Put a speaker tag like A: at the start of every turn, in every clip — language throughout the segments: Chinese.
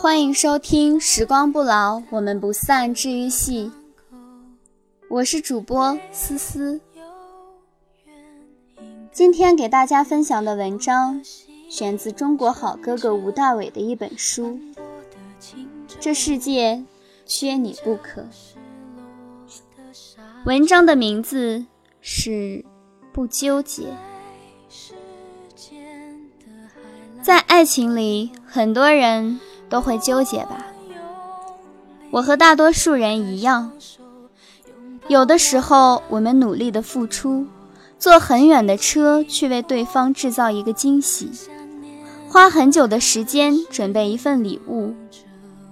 A: 欢迎收听《时光不老，我们不散》治愈系。我是主播思思。今天给大家分享的文章选自中国好哥哥吴大伟的一本书。这世界缺你不可。文章的名字是《不纠结》。在爱情里，很多人都会纠结吧。我和大多数人一样，有的时候我们努力的付出，坐很远的车去为对方制造一个惊喜，花很久的时间准备一份礼物，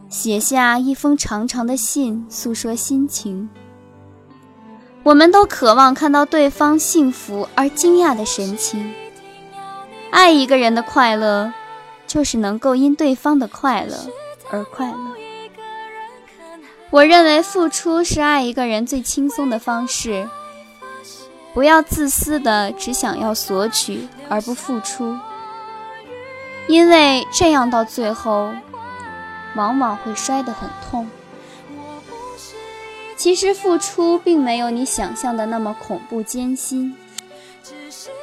A: 写下一封长长的信诉说心情。我们都渴望看到对方幸福而惊讶的神情。爱一个人的快乐，就是能够因对方的快乐而快乐。我认为付出是爱一个人最轻松的方式。不要自私的只想要索取而不付出，因为这样到最后，往往会摔得很痛。其实付出并没有你想象的那么恐怖艰辛。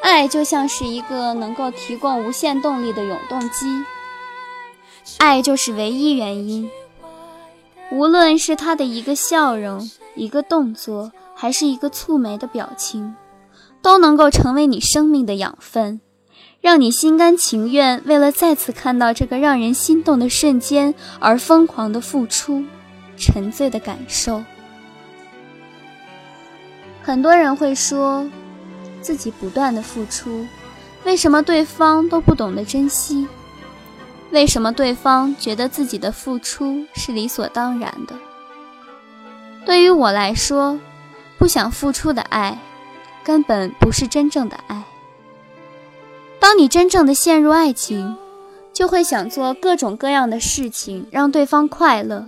A: 爱就像是一个能够提供无限动力的永动机，爱就是唯一原因。无论是他的一个笑容、一个动作，还是一个蹙眉的表情，都能够成为你生命的养分，让你心甘情愿为了再次看到这个让人心动的瞬间而疯狂的付出、沉醉的感受。很多人会说。自己不断的付出，为什么对方都不懂得珍惜？为什么对方觉得自己的付出是理所当然的？对于我来说，不想付出的爱，根本不是真正的爱。当你真正的陷入爱情，就会想做各种各样的事情，让对方快乐，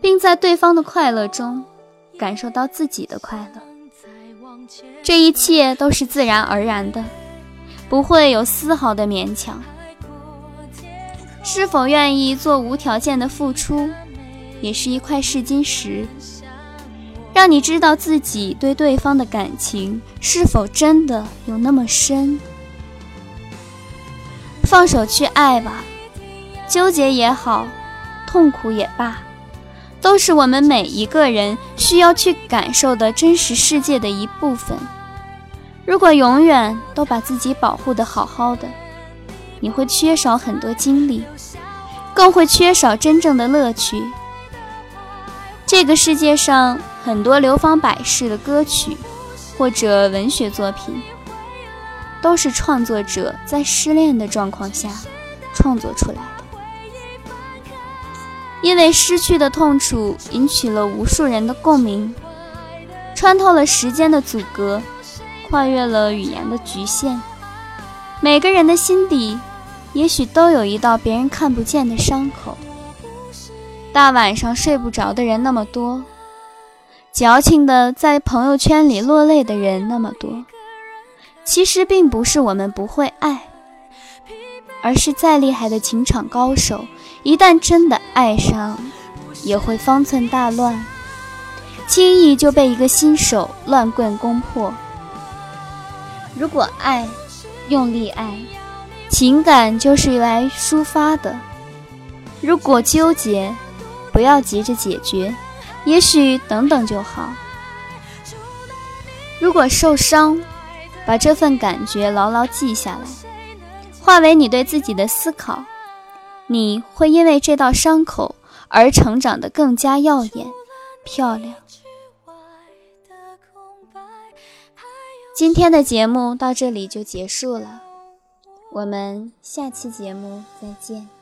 A: 并在对方的快乐中，感受到自己的快乐。这一切都是自然而然的，不会有丝毫的勉强。是否愿意做无条件的付出，也是一块试金石，让你知道自己对对方的感情是否真的有那么深。放手去爱吧，纠结也好，痛苦也罢。都是我们每一个人需要去感受的真实世界的一部分。如果永远都把自己保护的好好的，你会缺少很多经历，更会缺少真正的乐趣。这个世界上很多流芳百世的歌曲或者文学作品，都是创作者在失恋的状况下创作出来。因为失去的痛楚引起了无数人的共鸣，穿透了时间的阻隔，跨越了语言的局限。每个人的心底，也许都有一道别人看不见的伤口。大晚上睡不着的人那么多，矫情的在朋友圈里落泪的人那么多。其实并不是我们不会爱，而是再厉害的情场高手。一旦真的爱上，也会方寸大乱，轻易就被一个新手乱棍攻破。如果爱，用力爱，情感就是用来抒发的；如果纠结，不要急着解决，也许等等就好。如果受伤，把这份感觉牢牢记下来，化为你对自己的思考。你会因为这道伤口而成长得更加耀眼、漂亮。今天的节目到这里就结束了，我们下期节目再见。